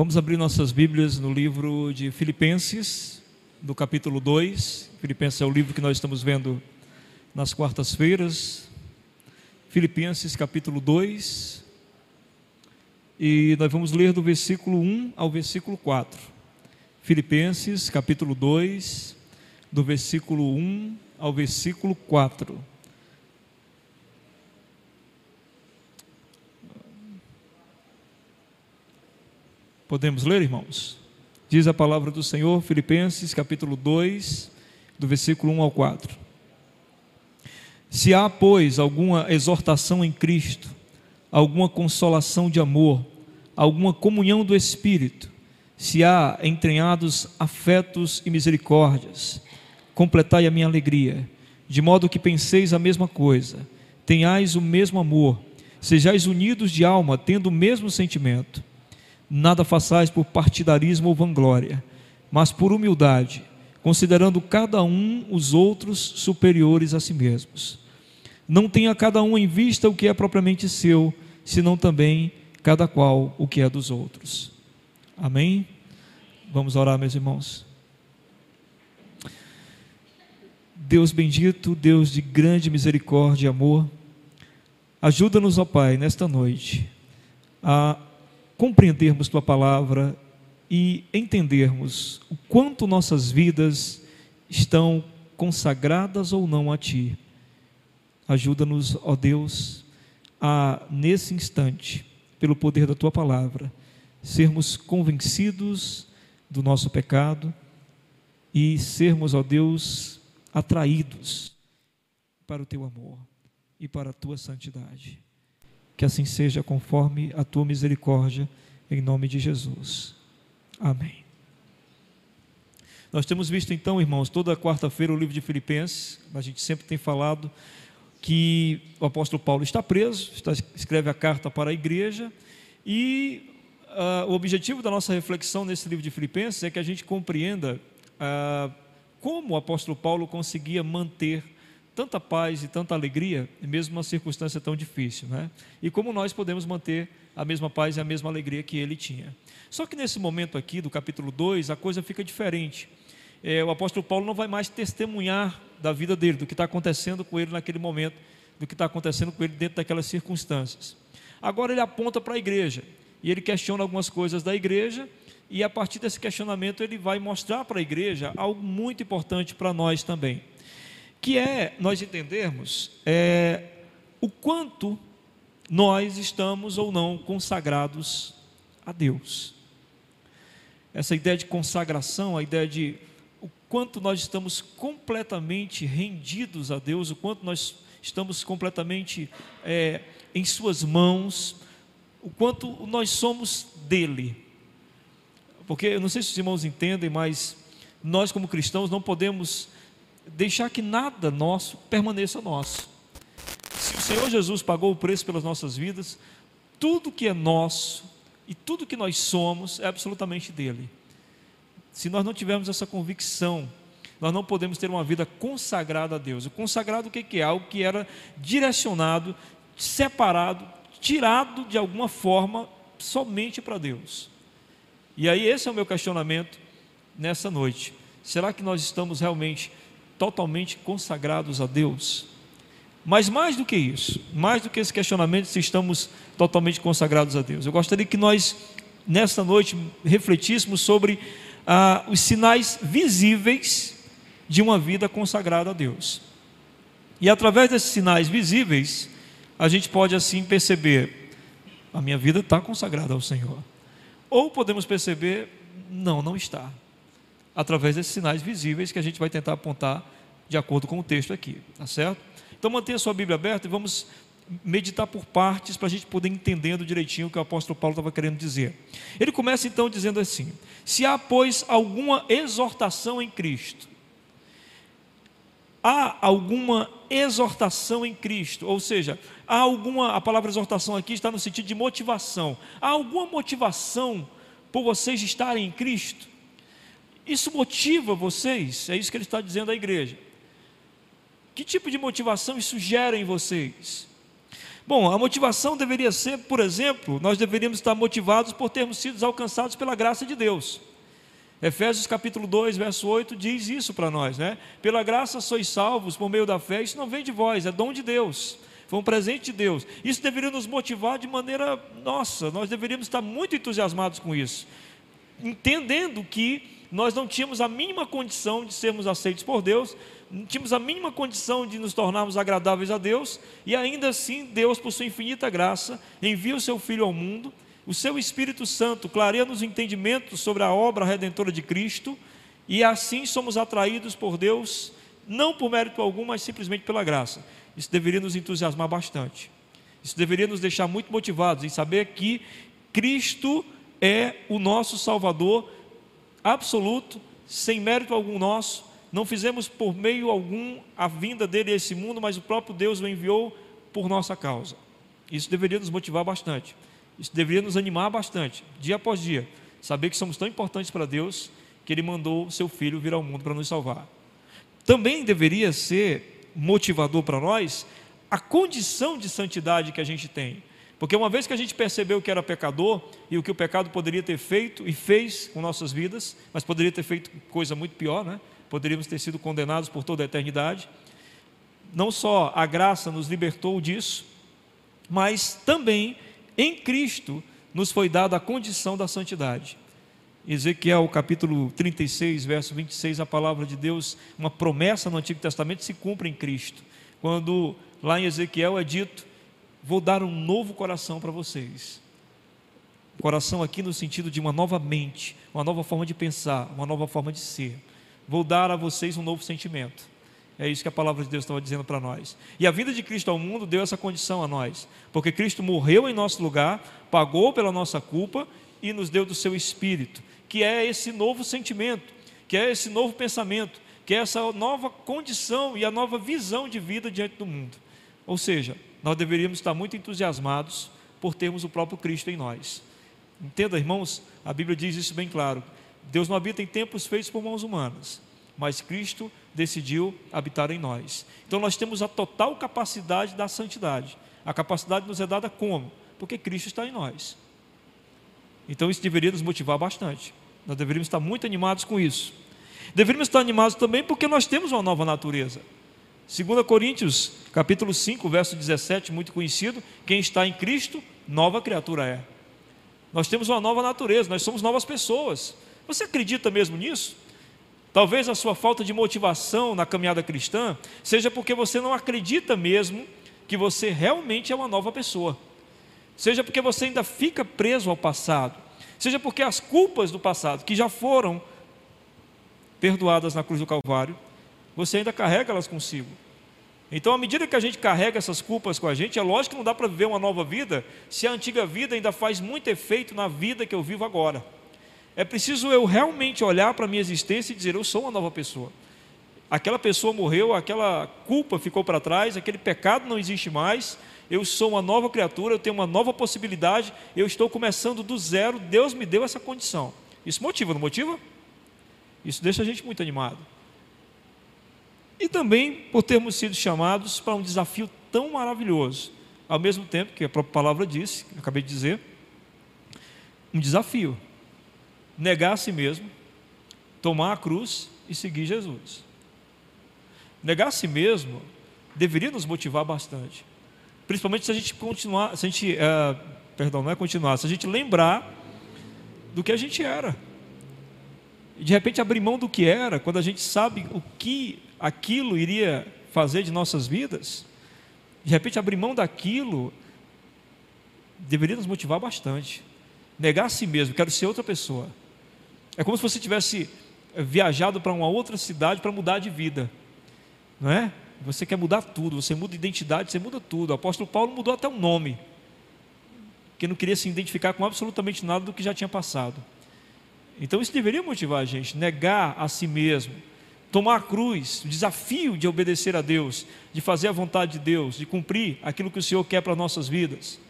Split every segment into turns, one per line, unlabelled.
Vamos abrir nossas Bíblias no livro de Filipenses, no capítulo 2. Filipenses é o livro que nós estamos vendo nas quartas-feiras. Filipenses, capítulo 2. E nós vamos ler do versículo 1 ao versículo 4. Filipenses, capítulo 2, do versículo 1 ao versículo 4. Podemos ler, irmãos? Diz a palavra do Senhor, Filipenses, capítulo 2, do versículo 1 ao 4. Se há, pois, alguma exortação em Cristo, alguma consolação de amor, alguma comunhão do Espírito, se há entranhados afetos e misericórdias, completai a minha alegria, de modo que penseis a mesma coisa, tenhais o mesmo amor, sejais unidos de alma, tendo o mesmo sentimento Nada façais por partidarismo ou vanglória, mas por humildade, considerando cada um os outros superiores a si mesmos. Não tenha cada um em vista o que é propriamente seu, senão também cada qual o que é dos outros. Amém? Vamos orar, meus irmãos. Deus bendito, Deus de grande misericórdia e amor, ajuda-nos, ó Pai, nesta noite, a compreendermos tua palavra e entendermos o quanto nossas vidas estão consagradas ou não a ti. Ajuda-nos, ó Deus, a nesse instante, pelo poder da tua palavra, sermos convencidos do nosso pecado e sermos, ó Deus, atraídos para o teu amor e para a tua santidade. Que assim seja conforme a tua misericórdia, em nome de Jesus. Amém. Nós temos visto então, irmãos, toda quarta-feira o livro de Filipenses, a gente sempre tem falado que o apóstolo Paulo está preso, está, escreve a carta para a igreja, e uh, o objetivo da nossa reflexão nesse livro de Filipenses é que a gente compreenda uh, como o apóstolo Paulo conseguia manter tanta paz e tanta alegria, mesmo numa circunstância tão difícil, né? E como nós podemos manter a mesma paz e a mesma alegria que ele tinha. Só que nesse momento aqui do capítulo 2, a coisa fica diferente. É, o apóstolo Paulo não vai mais testemunhar da vida dele, do que está acontecendo com ele naquele momento, do que está acontecendo com ele dentro daquelas circunstâncias. Agora ele aponta para a igreja e ele questiona algumas coisas da igreja e a partir desse questionamento ele vai mostrar para a igreja algo muito importante para nós também que é nós entendermos é, o quanto nós estamos ou não consagrados a Deus. Essa ideia de consagração, a ideia de o quanto nós estamos completamente rendidos a Deus, o quanto nós estamos completamente é, em Suas mãos, o quanto nós somos dele. Porque eu não sei se os irmãos entendem, mas nós, como cristãos, não podemos deixar que nada nosso permaneça nosso. Se o Senhor Jesus pagou o preço pelas nossas vidas, tudo que é nosso e tudo que nós somos é absolutamente dele. Se nós não tivermos essa convicção, nós não podemos ter uma vida consagrada a Deus. O consagrado o que é? Algo que era direcionado, separado, tirado de alguma forma somente para Deus. E aí esse é o meu questionamento nessa noite. Será que nós estamos realmente totalmente consagrados a Deus. Mas mais do que isso, mais do que esse questionamento se estamos totalmente consagrados a Deus, eu gostaria que nós, nesta noite, refletíssemos sobre ah, os sinais visíveis de uma vida consagrada a Deus. E através desses sinais visíveis, a gente pode assim perceber: a minha vida está consagrada ao Senhor. Ou podemos perceber: não, não está através desses sinais visíveis que a gente vai tentar apontar de acordo com o texto aqui, tá certo? Então mantenha sua Bíblia aberta e vamos meditar por partes para a gente poder entendendo direitinho o que o apóstolo Paulo estava querendo dizer. Ele começa então dizendo assim: se há, pois, alguma exortação em Cristo, há alguma exortação em Cristo, ou seja, há alguma, a palavra exortação aqui está no sentido de motivação, há alguma motivação por vocês estarem em Cristo? Isso motiva vocês? É isso que ele está dizendo à igreja. Que tipo de motivação isso gera em vocês? Bom, a motivação deveria ser, por exemplo, nós deveríamos estar motivados por termos sido alcançados pela graça de Deus. Efésios capítulo 2, verso 8 diz isso para nós, né? Pela graça sois salvos por meio da fé, isso não vem de vós, é dom de Deus. Foi um presente de Deus. Isso deveria nos motivar de maneira nossa, nós deveríamos estar muito entusiasmados com isso. Entendendo que nós não tínhamos a mínima condição de sermos aceitos por Deus, não tínhamos a mínima condição de nos tornarmos agradáveis a Deus, e ainda assim Deus, por sua infinita graça, envia o seu Filho ao mundo o seu Espírito Santo clareia-nos o entendimento sobre a obra redentora de Cristo, e assim somos atraídos por Deus, não por mérito algum, mas simplesmente pela graça. Isso deveria nos entusiasmar bastante. Isso deveria nos deixar muito motivados em saber que Cristo é o nosso Salvador absoluto, sem mérito algum nosso. Não fizemos por meio algum a vinda dele a esse mundo, mas o próprio Deus o enviou por nossa causa. Isso deveria nos motivar bastante. Isso deveria nos animar bastante, dia após dia, saber que somos tão importantes para Deus que Ele mandou seu Filho vir ao mundo para nos salvar. Também deveria ser motivador para nós a condição de santidade que a gente tem. Porque uma vez que a gente percebeu que era pecador e o que o pecado poderia ter feito e fez com nossas vidas, mas poderia ter feito coisa muito pior, né? Poderíamos ter sido condenados por toda a eternidade. Não só a graça nos libertou disso, mas também em Cristo nos foi dada a condição da santidade. Ezequiel capítulo 36, verso 26, a palavra de Deus, uma promessa no Antigo Testamento se cumpre em Cristo. Quando lá em Ezequiel é dito: Vou dar um novo coração para vocês. Coração aqui no sentido de uma nova mente, uma nova forma de pensar, uma nova forma de ser. Vou dar a vocês um novo sentimento. É isso que a palavra de Deus estava dizendo para nós. E a vida de Cristo ao mundo deu essa condição a nós, porque Cristo morreu em nosso lugar, pagou pela nossa culpa e nos deu do seu espírito, que é esse novo sentimento, que é esse novo pensamento, que é essa nova condição e a nova visão de vida diante do mundo. Ou seja, nós deveríamos estar muito entusiasmados por termos o próprio Cristo em nós. Entenda, irmãos, a Bíblia diz isso bem claro. Deus não habita em templos feitos por mãos humanas, mas Cristo decidiu habitar em nós. Então nós temos a total capacidade da santidade. A capacidade nos é dada como? Porque Cristo está em nós. Então isso deveria nos motivar bastante. Nós deveríamos estar muito animados com isso. Deveríamos estar animados também porque nós temos uma nova natureza. 2 Coríntios, capítulo 5, verso 17, muito conhecido, quem está em Cristo, nova criatura é. Nós temos uma nova natureza, nós somos novas pessoas. Você acredita mesmo nisso? Talvez a sua falta de motivação na caminhada cristã seja porque você não acredita mesmo que você realmente é uma nova pessoa. Seja porque você ainda fica preso ao passado. Seja porque as culpas do passado, que já foram perdoadas na cruz do Calvário, você ainda carrega elas consigo. Então, à medida que a gente carrega essas culpas com a gente, é lógico que não dá para viver uma nova vida se a antiga vida ainda faz muito efeito na vida que eu vivo agora. É preciso eu realmente olhar para a minha existência e dizer: eu sou uma nova pessoa. Aquela pessoa morreu, aquela culpa ficou para trás, aquele pecado não existe mais. Eu sou uma nova criatura, eu tenho uma nova possibilidade, eu estou começando do zero. Deus me deu essa condição. Isso motiva, não motiva? Isso deixa a gente muito animado. E também por termos sido chamados para um desafio tão maravilhoso, ao mesmo tempo que a própria palavra disse, que eu acabei de dizer, um desafio negar a si mesmo, tomar a cruz e seguir Jesus. Negar a si mesmo deveria nos motivar bastante, principalmente se a gente continuar, se a gente, é, perdão, não é continuar, se a gente lembrar do que a gente era. De repente abrir mão do que era, quando a gente sabe o que aquilo iria fazer de nossas vidas, de repente abrir mão daquilo deveria nos motivar bastante. Negar a si mesmo, quero ser outra pessoa. É como se você tivesse viajado para uma outra cidade para mudar de vida, não é? Você quer mudar tudo, você muda identidade, você muda tudo. O apóstolo Paulo mudou até o nome, que não queria se identificar com absolutamente nada do que já tinha passado. Então isso deveria motivar a gente, negar a si mesmo, tomar a cruz, o desafio de obedecer a Deus, de fazer a vontade de Deus, de cumprir aquilo que o Senhor quer para nossas vidas.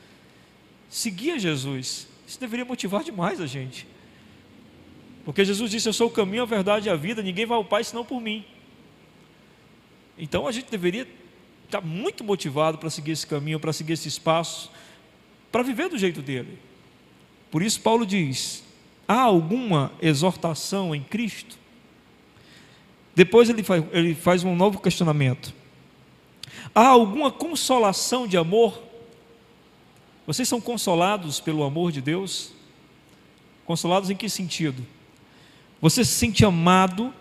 Seguir a Jesus, isso deveria motivar demais a gente. Porque Jesus disse: Eu sou o caminho, a verdade e a vida, ninguém vai ao Pai senão por mim. Então a gente deveria está muito motivado para seguir esse caminho, para seguir esse espaço, para viver do jeito dele. Por isso, Paulo diz: há alguma exortação em Cristo? Depois ele faz, ele faz um novo questionamento: há alguma consolação de amor? Vocês são consolados pelo amor de Deus? Consolados em que sentido? Você se sente amado,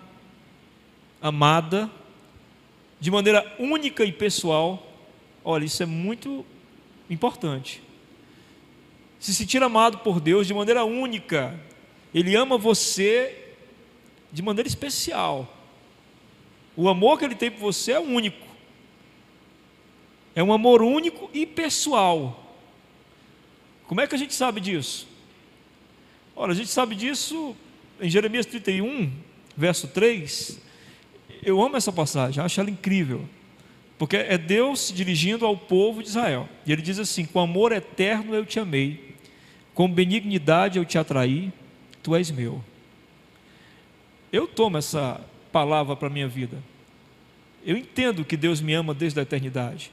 amada, de maneira única e pessoal. Olha, isso é muito importante. Se sentir amado por Deus de maneira única, Ele ama você de maneira especial. O amor que Ele tem por você é único, é um amor único e pessoal. Como é que a gente sabe disso? Olha, a gente sabe disso em Jeremias 31, verso 3, eu amo essa passagem, acho ela incrível. Porque é Deus se dirigindo ao povo de Israel. E ele diz assim: Com amor eterno eu te amei, com benignidade eu te atraí, tu és meu. Eu tomo essa palavra para a minha vida. Eu entendo que Deus me ama desde a eternidade.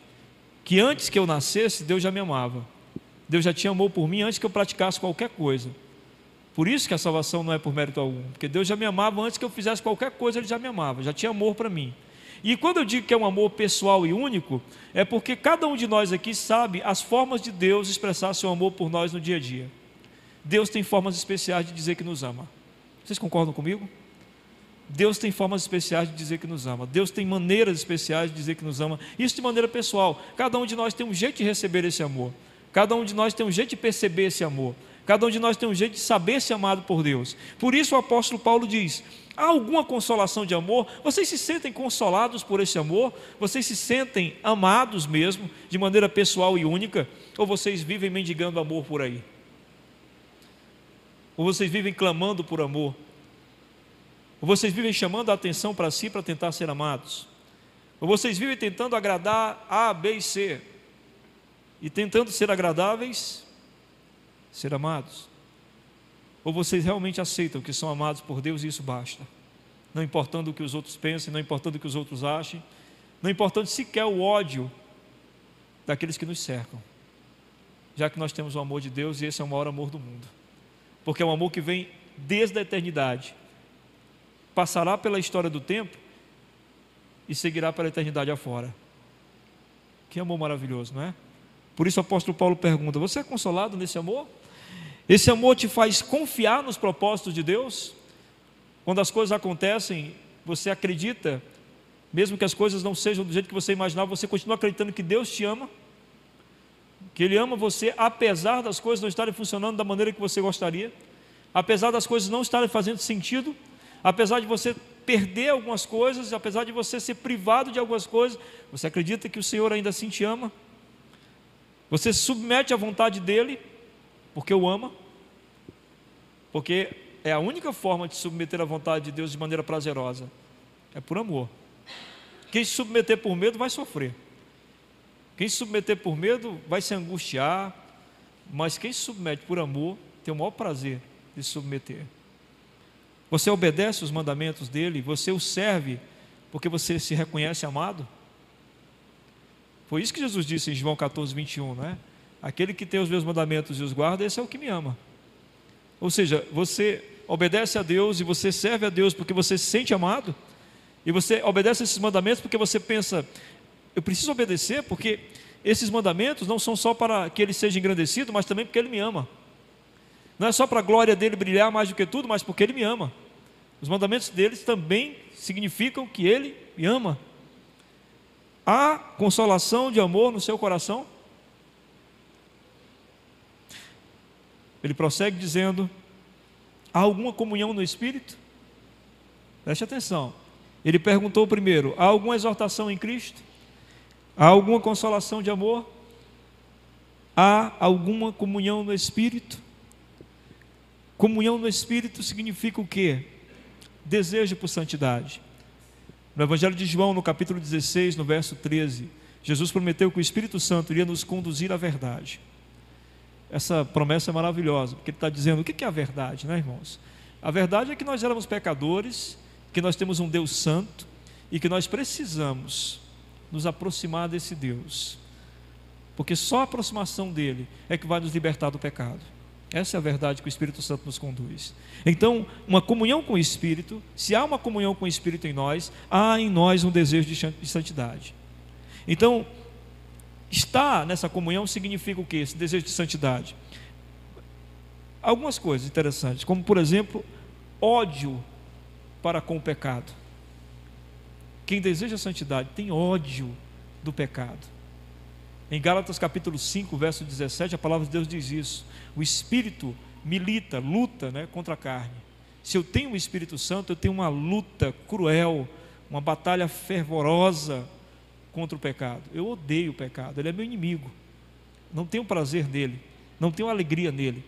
Que antes que eu nascesse, Deus já me amava. Deus já tinha amor por mim antes que eu praticasse qualquer coisa. Por isso que a salvação não é por mérito algum, porque Deus já me amava antes que eu fizesse qualquer coisa, Ele já me amava, já tinha amor para mim. E quando eu digo que é um amor pessoal e único, é porque cada um de nós aqui sabe as formas de Deus expressar seu amor por nós no dia a dia. Deus tem formas especiais de dizer que nos ama. Vocês concordam comigo? Deus tem formas especiais de dizer que nos ama. Deus tem maneiras especiais de dizer que nos ama. Isso de maneira pessoal. Cada um de nós tem um jeito de receber esse amor. Cada um de nós tem um jeito de perceber esse amor. Cada um de nós tem um jeito de saber ser amado por Deus. Por isso o apóstolo Paulo diz: há alguma consolação de amor? Vocês se sentem consolados por esse amor? Vocês se sentem amados mesmo, de maneira pessoal e única? Ou vocês vivem mendigando amor por aí? Ou vocês vivem clamando por amor? Ou vocês vivem chamando a atenção para si para tentar ser amados? Ou vocês vivem tentando agradar A, B e C? E tentando ser agradáveis ser amados? Ou vocês realmente aceitam que são amados por Deus e isso basta? Não importando o que os outros pensem, não importando o que os outros achem, não importando sequer o ódio daqueles que nos cercam, já que nós temos o amor de Deus e esse é o maior amor do mundo, porque é um amor que vem desde a eternidade, passará pela história do tempo e seguirá pela eternidade afora. Que amor maravilhoso, não é? Por isso o apóstolo Paulo pergunta: Você é consolado nesse amor? Esse amor te faz confiar nos propósitos de Deus? Quando as coisas acontecem, você acredita, mesmo que as coisas não sejam do jeito que você imaginava, você continua acreditando que Deus te ama? Que Ele ama você apesar das coisas não estarem funcionando da maneira que você gostaria? Apesar das coisas não estarem fazendo sentido? Apesar de você perder algumas coisas, apesar de você ser privado de algumas coisas, você acredita que o Senhor ainda assim te ama? Você se submete à vontade dEle? Porque o ama. Porque é a única forma de submeter à vontade de Deus de maneira prazerosa. É por amor. Quem se submeter por medo vai sofrer. Quem se submeter por medo vai se angustiar. Mas quem se submete por amor tem o maior prazer de se submeter. Você obedece os mandamentos dele, você o serve porque você se reconhece amado. Foi isso que Jesus disse em João 14, 21, não é? Aquele que tem os meus mandamentos e os guarda, esse é o que me ama. Ou seja, você obedece a Deus e você serve a Deus porque você se sente amado, e você obedece esses mandamentos porque você pensa, eu preciso obedecer porque esses mandamentos não são só para que ele seja engrandecido, mas também porque ele me ama. Não é só para a glória dele brilhar mais do que tudo, mas porque ele me ama. Os mandamentos deles também significam que ele me ama. Há consolação de amor no seu coração? Ele prossegue dizendo: há alguma comunhão no Espírito? Preste atenção. Ele perguntou primeiro: há alguma exortação em Cristo? Há alguma consolação de amor? Há alguma comunhão no Espírito? Comunhão no Espírito significa o quê? Desejo por santidade. No Evangelho de João, no capítulo 16, no verso 13, Jesus prometeu que o Espírito Santo iria nos conduzir à verdade essa promessa é maravilhosa, porque ele está dizendo o que é a verdade, né, irmãos? A verdade é que nós éramos pecadores, que nós temos um Deus santo e que nós precisamos nos aproximar desse Deus. Porque só a aproximação dele é que vai nos libertar do pecado. Essa é a verdade que o Espírito Santo nos conduz. Então, uma comunhão com o Espírito, se há uma comunhão com o Espírito em nós, há em nós um desejo de santidade. Então, estar nessa comunhão significa o que? Esse desejo de santidade. Algumas coisas interessantes, como por exemplo, ódio para com o pecado. Quem deseja santidade tem ódio do pecado. Em Gálatas capítulo 5, verso 17, a palavra de Deus diz isso. O Espírito milita, luta né, contra a carne. Se eu tenho o Espírito Santo, eu tenho uma luta cruel, uma batalha fervorosa contra o pecado. Eu odeio o pecado, ele é meu inimigo. Não tenho prazer nele, não tenho alegria nele.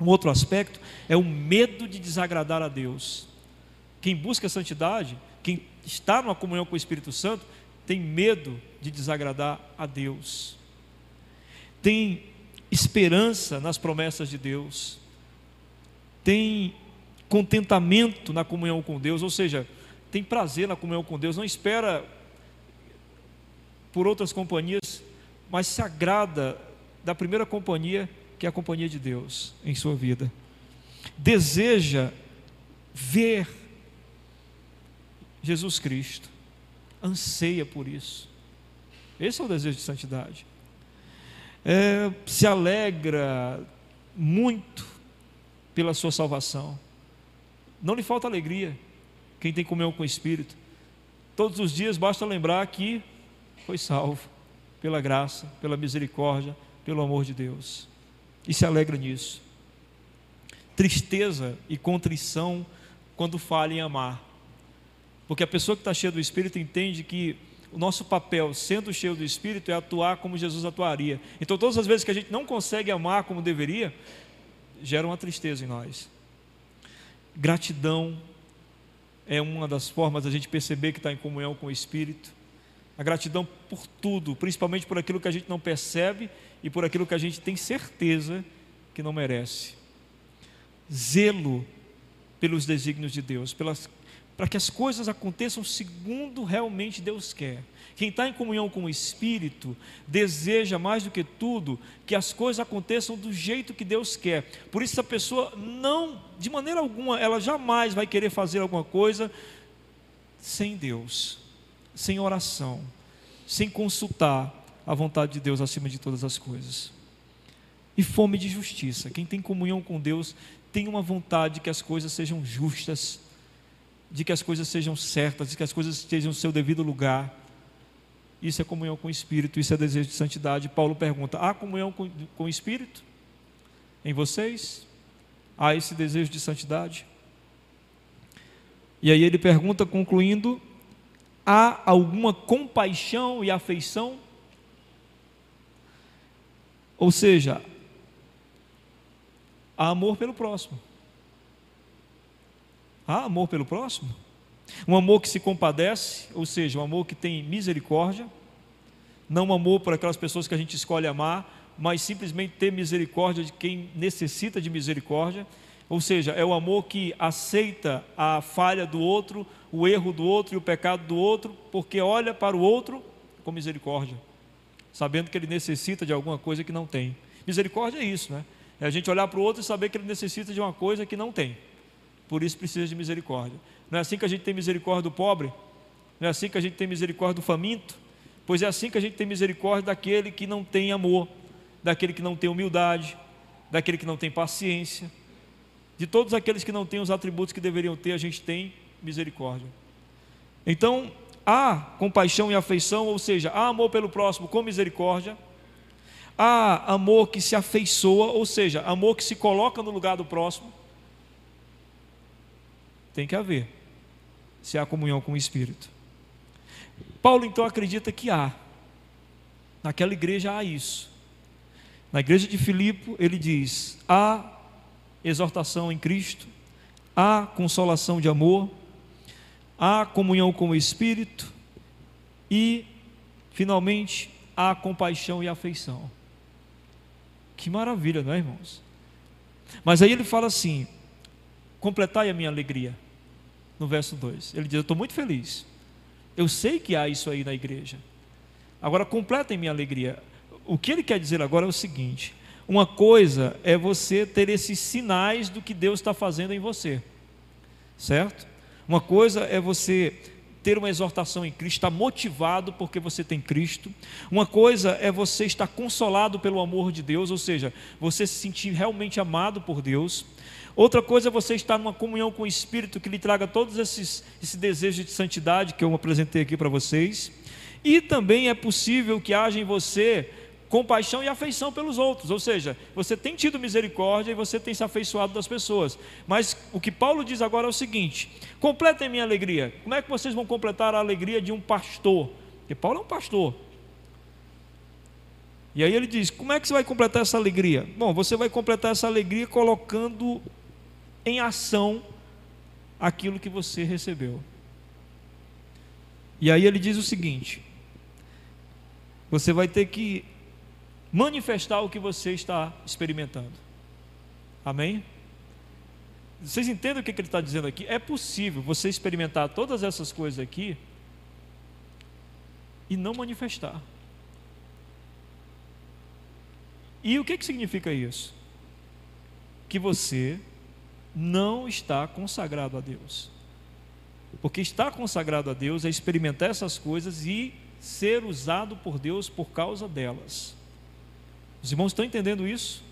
Um outro aspecto é o medo de desagradar a Deus. Quem busca a santidade, quem está numa comunhão com o Espírito Santo, tem medo de desagradar a Deus, tem esperança nas promessas de Deus, tem contentamento na comunhão com Deus, ou seja, tem prazer na comunhão com Deus, não espera por outras companhias, mas se agrada da primeira companhia, que é a companhia de Deus em sua vida. Deseja ver Jesus Cristo anseia por isso. Esse é o desejo de santidade. É, se alegra muito pela sua salvação. Não lhe falta alegria quem tem comunhão com o Espírito. Todos os dias basta lembrar que foi salvo pela graça, pela misericórdia, pelo amor de Deus. E se alegra nisso. Tristeza e contrição quando falha em amar. Porque a pessoa que está cheia do Espírito entende que o nosso papel, sendo cheio do Espírito, é atuar como Jesus atuaria. Então, todas as vezes que a gente não consegue amar como deveria, gera uma tristeza em nós. Gratidão é uma das formas da gente perceber que está em comunhão com o Espírito. A gratidão por tudo, principalmente por aquilo que a gente não percebe e por aquilo que a gente tem certeza que não merece. Zelo pelos desígnios de Deus, pelas para que as coisas aconteçam segundo realmente Deus quer. Quem está em comunhão com o Espírito deseja mais do que tudo que as coisas aconteçam do jeito que Deus quer. Por isso, a pessoa não, de maneira alguma, ela jamais vai querer fazer alguma coisa sem Deus, sem oração, sem consultar a vontade de Deus acima de todas as coisas. E fome de justiça. Quem tem comunhão com Deus tem uma vontade que as coisas sejam justas de que as coisas sejam certas, de que as coisas estejam no seu devido lugar. Isso é comunhão com o Espírito, isso é desejo de santidade. Paulo pergunta: há comunhão com, com o Espírito em vocês? Há esse desejo de santidade? E aí ele pergunta, concluindo: há alguma compaixão e afeição? Ou seja, há amor pelo próximo. Há amor pelo próximo? Um amor que se compadece, ou seja, um amor que tem misericórdia, não um amor por aquelas pessoas que a gente escolhe amar, mas simplesmente ter misericórdia de quem necessita de misericórdia, ou seja, é o amor que aceita a falha do outro, o erro do outro e o pecado do outro, porque olha para o outro com misericórdia, sabendo que ele necessita de alguma coisa que não tem. Misericórdia é isso, né? É a gente olhar para o outro e saber que ele necessita de uma coisa que não tem por isso precisa de misericórdia. Não é assim que a gente tem misericórdia do pobre? Não é assim que a gente tem misericórdia do faminto? Pois é assim que a gente tem misericórdia daquele que não tem amor, daquele que não tem humildade, daquele que não tem paciência. De todos aqueles que não têm os atributos que deveriam ter, a gente tem misericórdia. Então, há compaixão e afeição, ou seja, há amor pelo próximo com misericórdia, há amor que se afeiçoa, ou seja, amor que se coloca no lugar do próximo tem que haver, se há comunhão com o Espírito. Paulo então acredita que há. Naquela igreja há isso. Na igreja de Filipe, ele diz: há exortação em Cristo, há consolação de amor, há comunhão com o Espírito e, finalmente, há compaixão e afeição. Que maravilha, não é, irmãos? Mas aí ele fala assim: completai a minha alegria no verso 2. Ele diz: Eu estou muito feliz, Eu sei que há isso aí na igreja. Agora, completem minha alegria. O que ele quer dizer agora é o seguinte: uma coisa é você ter esses sinais do que Deus está fazendo em você, certo? Uma coisa é você ter uma exortação em Cristo, estar motivado porque você tem Cristo. Uma coisa é você estar consolado pelo amor de Deus, ou seja, você se sentir realmente amado por Deus. Outra coisa é você estar numa comunhão com o Espírito que lhe traga todos esses esse desejo de santidade que eu apresentei aqui para vocês. E também é possível que haja em você compaixão e afeição pelos outros, ou seja, você tem tido misericórdia e você tem se afeiçoado das pessoas. Mas o que Paulo diz agora é o seguinte: completem minha alegria. Como é que vocês vão completar a alegria de um pastor? Porque Paulo é um pastor. E aí ele diz: como é que você vai completar essa alegria? Bom, você vai completar essa alegria colocando em ação aquilo que você recebeu. E aí ele diz o seguinte: você vai ter que manifestar o que você está experimentando. Amém? Vocês entendem o que ele está dizendo aqui? É possível você experimentar todas essas coisas aqui e não manifestar. E o que, que significa isso? Que você não está consagrado a Deus. Porque estar consagrado a Deus é experimentar essas coisas e ser usado por Deus por causa delas. Os irmãos estão entendendo isso?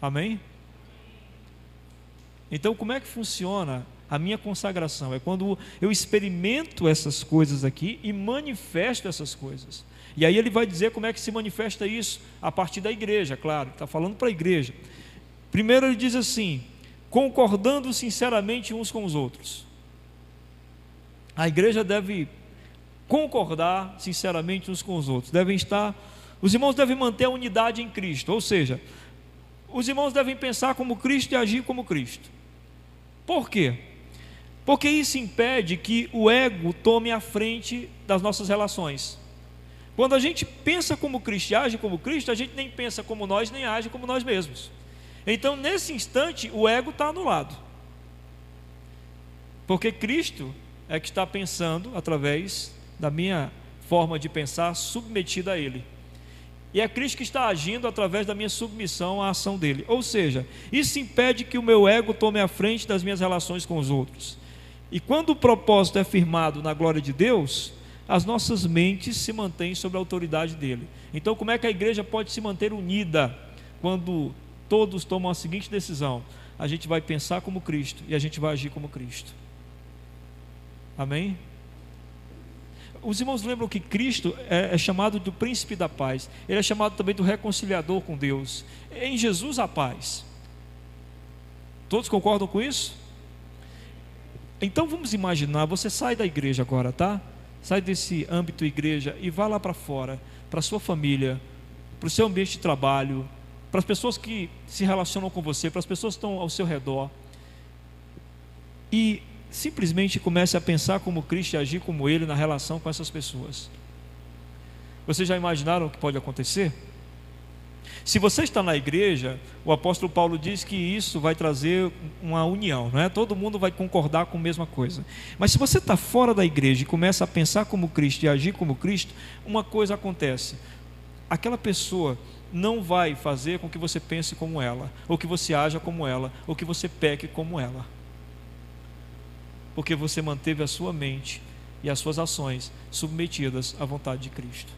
Amém? Então, como é que funciona a minha consagração? É quando eu experimento essas coisas aqui e manifesto essas coisas. E aí ele vai dizer como é que se manifesta isso a partir da igreja, claro, está falando para a igreja. Primeiro ele diz assim: concordando sinceramente uns com os outros. A igreja deve concordar sinceramente uns com os outros, devem estar os irmãos devem manter a unidade em Cristo, ou seja, os irmãos devem pensar como Cristo e agir como Cristo. Por quê? Porque isso impede que o ego tome a frente das nossas relações. Quando a gente pensa como Cristo e age como Cristo, a gente nem pensa como nós, nem age como nós mesmos. Então, nesse instante, o ego está anulado. Porque Cristo é que está pensando através da minha forma de pensar submetida a Ele. E é Cristo que está agindo através da minha submissão à ação dele. Ou seja, isso impede que o meu ego tome a frente das minhas relações com os outros. E quando o propósito é firmado na glória de Deus, as nossas mentes se mantêm sob a autoridade dele. Então, como é que a igreja pode se manter unida quando todos tomam a seguinte decisão? A gente vai pensar como Cristo e a gente vai agir como Cristo. Amém? os irmãos lembram que Cristo é, é, chamado do príncipe da paz, ele é chamado também do reconciliador com Deus. Em Jesus a paz. Todos concordam com isso? Então vamos imaginar, você sai da igreja agora, tá? Sai desse âmbito igreja e vá lá para fora, para sua família, para o seu ambiente de trabalho, para as pessoas que se relacionam com você, para as pessoas que estão ao seu redor. E simplesmente comece a pensar como Cristo e agir como Ele na relação com essas pessoas. Vocês já imaginaram o que pode acontecer? Se você está na igreja, o apóstolo Paulo diz que isso vai trazer uma união, não é? Todo mundo vai concordar com a mesma coisa. Mas se você está fora da igreja e começa a pensar como Cristo e agir como Cristo, uma coisa acontece: aquela pessoa não vai fazer com que você pense como ela, ou que você haja como ela, ou que você peque como ela porque você manteve a sua mente e as suas ações submetidas à vontade de Cristo.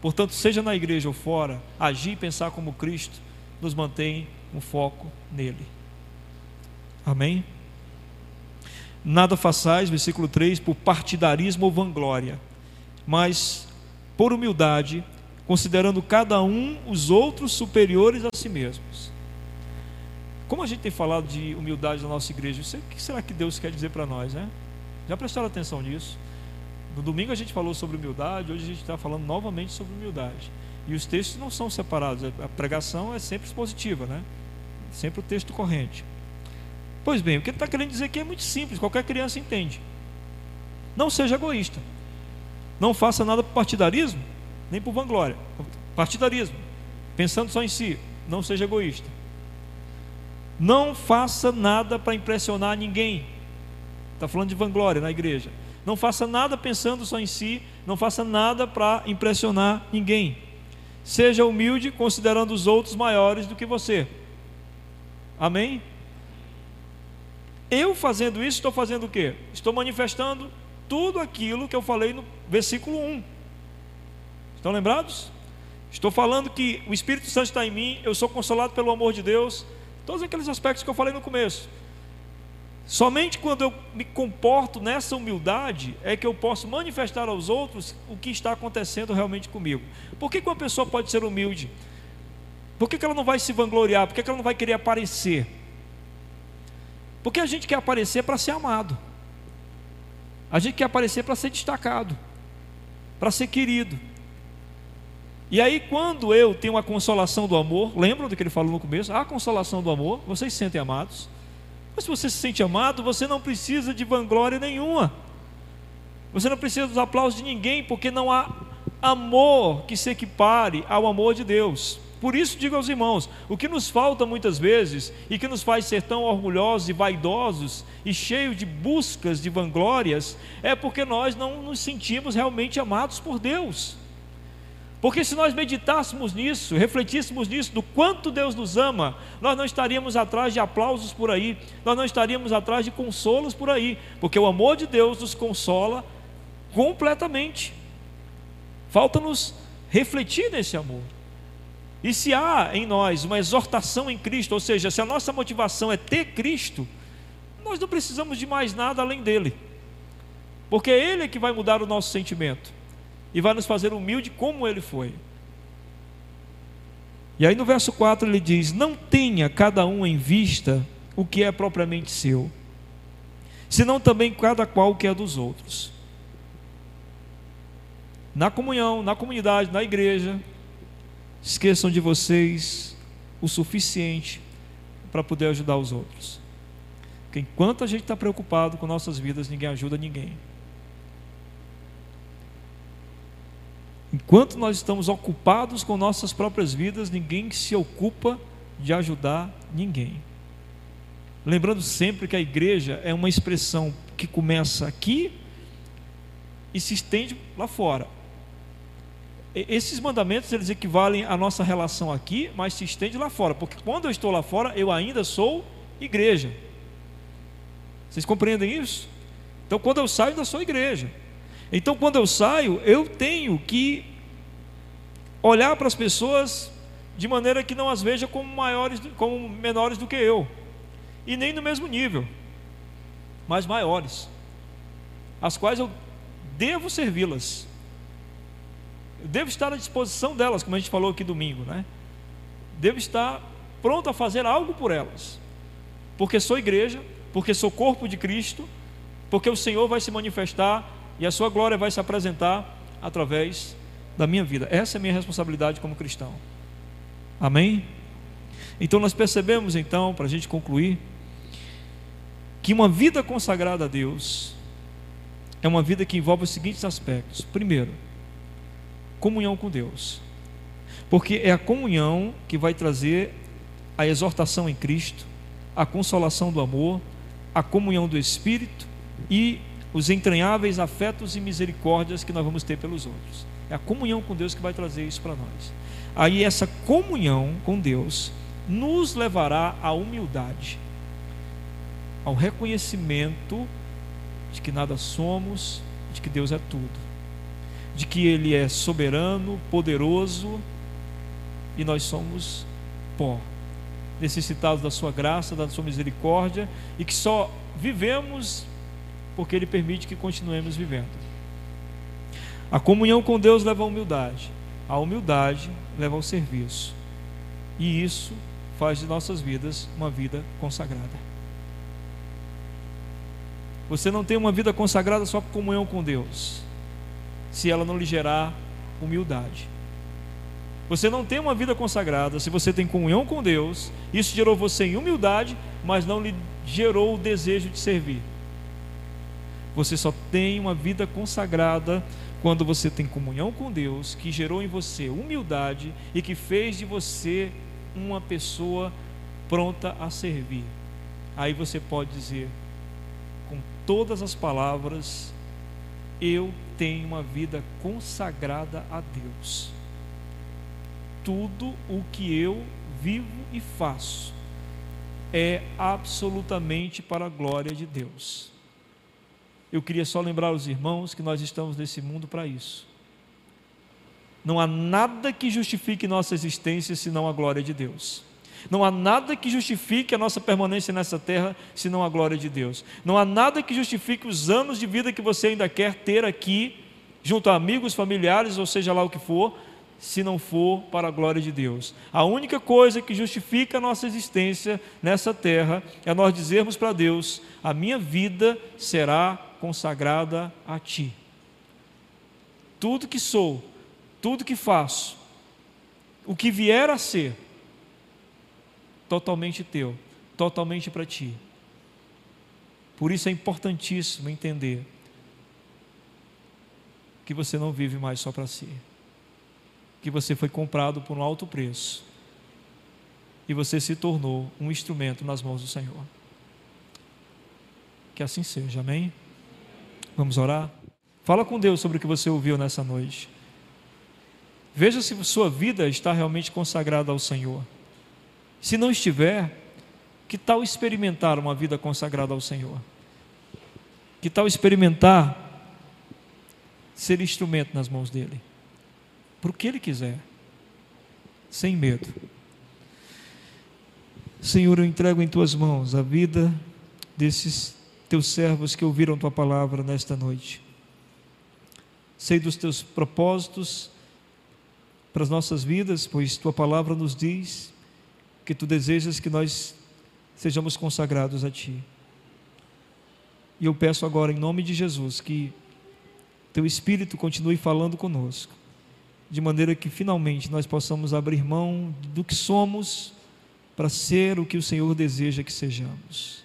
Portanto, seja na igreja ou fora, agir e pensar como Cristo nos mantém um foco nele. Amém? Nada façais, versículo 3, por partidarismo ou vanglória, mas por humildade, considerando cada um os outros superiores a si mesmos. Como a gente tem falado de humildade na nossa igreja, o que será que Deus quer dizer para nós, né? Já prestaram atenção nisso? No domingo a gente falou sobre humildade, hoje a gente está falando novamente sobre humildade. E os textos não são separados, a pregação é sempre expositiva, né? Sempre o texto corrente. Pois bem, o que ele está querendo dizer aqui é muito simples, qualquer criança entende. Não seja egoísta. Não faça nada por partidarismo, nem por vanglória. Partidarismo. Pensando só em si. Não seja egoísta. Não faça nada para impressionar ninguém. Está falando de vanglória na igreja. Não faça nada pensando só em si, não faça nada para impressionar ninguém. Seja humilde, considerando os outros maiores do que você. Amém? Eu fazendo isso, estou fazendo o quê? Estou manifestando tudo aquilo que eu falei no versículo 1. Estão lembrados? Estou falando que o Espírito Santo está em mim, eu sou consolado pelo amor de Deus, todos aqueles aspectos que eu falei no começo. Somente quando eu me comporto nessa humildade é que eu posso manifestar aos outros o que está acontecendo realmente comigo. Por que, que uma pessoa pode ser humilde? Por que, que ela não vai se vangloriar? Por que, que ela não vai querer aparecer? Porque a gente quer aparecer para ser amado, a gente quer aparecer para ser destacado, para ser querido. E aí, quando eu tenho a consolação do amor, lembram do que ele falou no começo? A consolação do amor, vocês se sentem amados. Mas se você se sente amado, você não precisa de vanglória nenhuma. Você não precisa dos aplausos de ninguém, porque não há amor que se equipare ao amor de Deus. Por isso digo aos irmãos, o que nos falta muitas vezes e que nos faz ser tão orgulhosos e vaidosos e cheios de buscas de vanglórias é porque nós não nos sentimos realmente amados por Deus. Porque se nós meditássemos nisso, refletíssemos nisso, do quanto Deus nos ama, nós não estaríamos atrás de aplausos por aí, nós não estaríamos atrás de consolos por aí, porque o amor de Deus nos consola completamente. Falta-nos refletir nesse amor. E se há em nós uma exortação em Cristo, ou seja, se a nossa motivação é ter Cristo, nós não precisamos de mais nada além dele, porque é Ele que vai mudar o nosso sentimento e vai nos fazer humilde como ele foi. E aí no verso 4 ele diz: Não tenha cada um em vista o que é propriamente seu, senão também cada qual o que é dos outros. Na comunhão, na comunidade, na igreja, esqueçam de vocês o suficiente para poder ajudar os outros. Porque enquanto a gente está preocupado com nossas vidas, ninguém ajuda ninguém. Enquanto nós estamos ocupados com nossas próprias vidas, ninguém se ocupa de ajudar ninguém. Lembrando sempre que a igreja é uma expressão que começa aqui e se estende lá fora. Esses mandamentos eles equivalem à nossa relação aqui, mas se estende lá fora, porque quando eu estou lá fora, eu ainda sou igreja. Vocês compreendem isso? Então, quando eu saio, ainda sou igreja. Então, quando eu saio, eu tenho que olhar para as pessoas de maneira que não as veja como maiores, como menores do que eu, e nem no mesmo nível, mas maiores, as quais eu devo servi-las. Eu devo estar à disposição delas, como a gente falou aqui domingo, né? Devo estar pronto a fazer algo por elas, porque sou igreja, porque sou corpo de Cristo, porque o Senhor vai se manifestar e a sua glória vai se apresentar através da minha vida. Essa é a minha responsabilidade como cristão. Amém? Então nós percebemos então, para a gente concluir, que uma vida consagrada a Deus é uma vida que envolve os seguintes aspectos. Primeiro, comunhão com Deus. Porque é a comunhão que vai trazer a exortação em Cristo, a consolação do amor, a comunhão do Espírito e os entranháveis afetos e misericórdias que nós vamos ter pelos outros. É a comunhão com Deus que vai trazer isso para nós. Aí essa comunhão com Deus nos levará à humildade, ao reconhecimento de que nada somos, de que Deus é tudo, de que Ele é soberano, poderoso e nós somos pó, necessitados da Sua graça, da Sua misericórdia e que só vivemos porque Ele permite que continuemos vivendo. A comunhão com Deus leva à humildade, a humildade leva ao serviço, e isso faz de nossas vidas uma vida consagrada. Você não tem uma vida consagrada só por comunhão com Deus, se ela não lhe gerar humildade. Você não tem uma vida consagrada se você tem comunhão com Deus, isso gerou você em humildade, mas não lhe gerou o desejo de servir. Você só tem uma vida consagrada quando você tem comunhão com Deus, que gerou em você humildade e que fez de você uma pessoa pronta a servir. Aí você pode dizer com todas as palavras eu tenho uma vida consagrada a Deus. Tudo o que eu vivo e faço é absolutamente para a glória de Deus. Eu queria só lembrar os irmãos que nós estamos nesse mundo para isso. Não há nada que justifique nossa existência senão a glória de Deus. Não há nada que justifique a nossa permanência nessa terra senão a glória de Deus. Não há nada que justifique os anos de vida que você ainda quer ter aqui, junto a amigos, familiares, ou seja lá o que for, se não for para a glória de Deus. A única coisa que justifica a nossa existência nessa terra é nós dizermos para Deus: a minha vida será consagrada a Ti. Tudo que sou, tudo que faço, o que vier a ser, totalmente teu, totalmente para ti. Por isso é importantíssimo entender que você não vive mais só para si, que você foi comprado por um alto preço e você se tornou um instrumento nas mãos do Senhor. Que assim seja, amém? Vamos orar? Fala com Deus sobre o que você ouviu nessa noite. Veja se sua vida está realmente consagrada ao Senhor. Se não estiver, que tal experimentar uma vida consagrada ao Senhor? Que tal experimentar ser instrumento nas mãos dele? Para o que ele quiser, sem medo. Senhor, eu entrego em tuas mãos a vida desses teus servos que ouviram tua palavra nesta noite. Sei dos teus propósitos para as nossas vidas, pois tua palavra nos diz que tu desejas que nós sejamos consagrados a ti. E eu peço agora, em nome de Jesus, que teu Espírito continue falando conosco, de maneira que finalmente nós possamos abrir mão do que somos para ser o que o Senhor deseja que sejamos.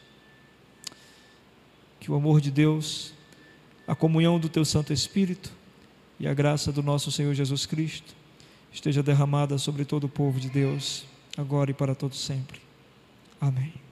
Que o amor de Deus, a comunhão do teu Santo Espírito e a graça do nosso Senhor Jesus Cristo esteja derramada sobre todo o povo de Deus agora e para todo sempre. Amém.